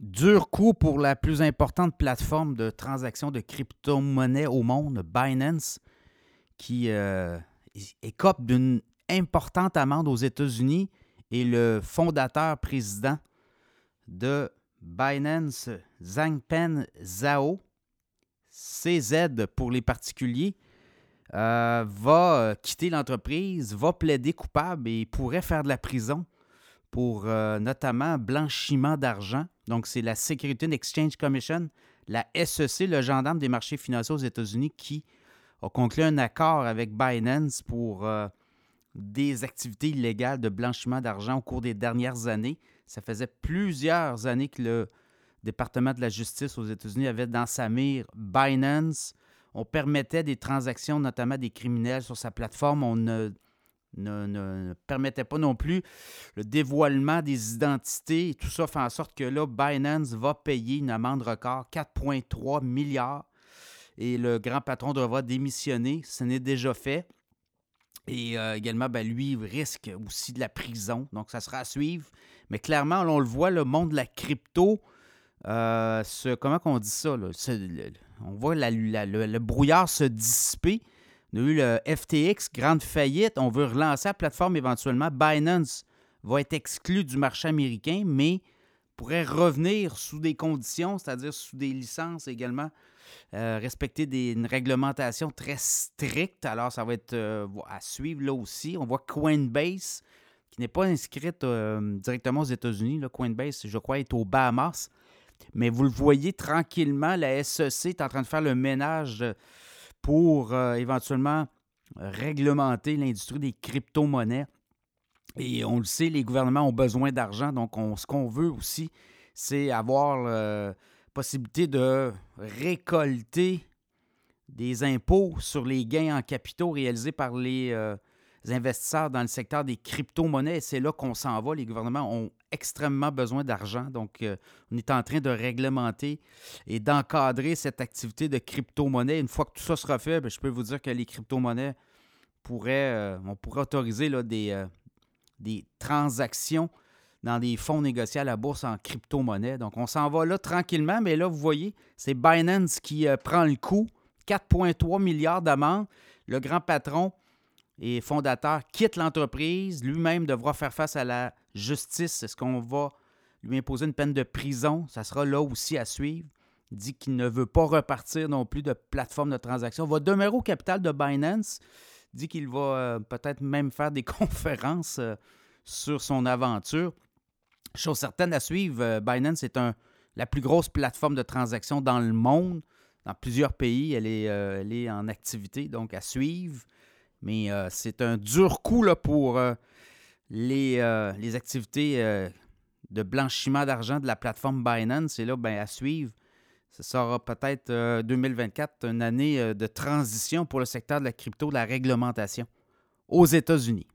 dur coup pour la plus importante plateforme de transaction de crypto-monnaie au monde, Binance, qui euh, écope d'une importante amende aux États-Unis et le fondateur président de Binance, Zhangpen Zhao, CZ pour les particuliers, euh, va quitter l'entreprise, va plaider coupable et pourrait faire de la prison pour euh, notamment blanchiment d'argent. Donc, c'est la Security and Exchange Commission, la SEC, le gendarme des marchés financiers aux États-Unis, qui a conclu un accord avec Binance pour euh, des activités illégales de blanchiment d'argent au cours des dernières années. Ça faisait plusieurs années que le département de la justice aux États-Unis avait dans sa mire Binance. On permettait des transactions, notamment des criminels, sur sa plateforme. On ne ne, permettait pas non plus le dévoilement des identités. Tout ça fait en sorte que là, Binance va payer une amende record, 4,3 milliards. Et le grand patron devra démissionner. Ce n'est déjà fait. Et euh, également, ben, lui risque aussi de la prison. Donc, ça sera à suivre. Mais clairement, on le voit, le monde de la crypto, euh, comment on dit ça? on voit le, brouillard se dissiper. On a eu le FTX, grande faillite. On veut relancer la plateforme éventuellement. Binance va être exclu du marché américain, mais pourrait revenir sous des conditions, c'est-à-dire sous des licences également, euh, respecter une réglementation très stricte. Alors, ça va être euh, à suivre là aussi. On voit Coinbase, qui n'est pas inscrite euh, directement aux États-Unis. Coinbase, je crois, est aux Bahamas. Mais vous le voyez tranquillement, la SEC est en train de faire le ménage pour euh, éventuellement réglementer l'industrie des crypto-monnaies. Et on le sait, les gouvernements ont besoin d'argent. Donc, ce qu'on veut aussi, c'est avoir la possibilité de récolter des impôts sur les gains en capitaux réalisés par les, euh, investisseurs dans le secteur des crypto-monnaies. C'est là qu'on s'en va. Les gouvernements ont extrêmement besoin d'argent. Donc, euh, on est en train de réglementer et d'encadrer cette activité de crypto-monnaie. Une fois que tout ça sera fait, ben, je peux vous dire que les crypto-monnaies pourraient, euh, on pourrait autoriser là, des, euh, des transactions dans des fonds négociés à la bourse en crypto-monnaie. Donc, on s'en va là tranquillement, mais là, vous voyez, c'est Binance qui prend le coup. 4,3 milliards d'amendes. Le grand patron et fondateur quitte l'entreprise. Lui-même devra faire face à la justice. Est-ce qu'on va lui imposer une peine de prison? Ça sera là aussi à suivre. Il dit qu'il ne veut pas repartir non plus de plateforme de transaction. Il va demeurer au capital de Binance. Il dit qu'il va euh, peut-être même faire des conférences euh, sur son aventure. Chose certaine à suivre, euh, Binance est un, la plus grosse plateforme de transaction dans le monde. Dans plusieurs pays, elle est, elle est en activité, donc à suivre. Mais euh, c'est un dur coup là, pour euh, les, euh, les, activités de blanchiment d'argent de la plateforme Binance. Et là, ben, à suivre, ce sera peut-être 2024 une année de transition pour le secteur de la crypto, de la réglementation aux États-Unis.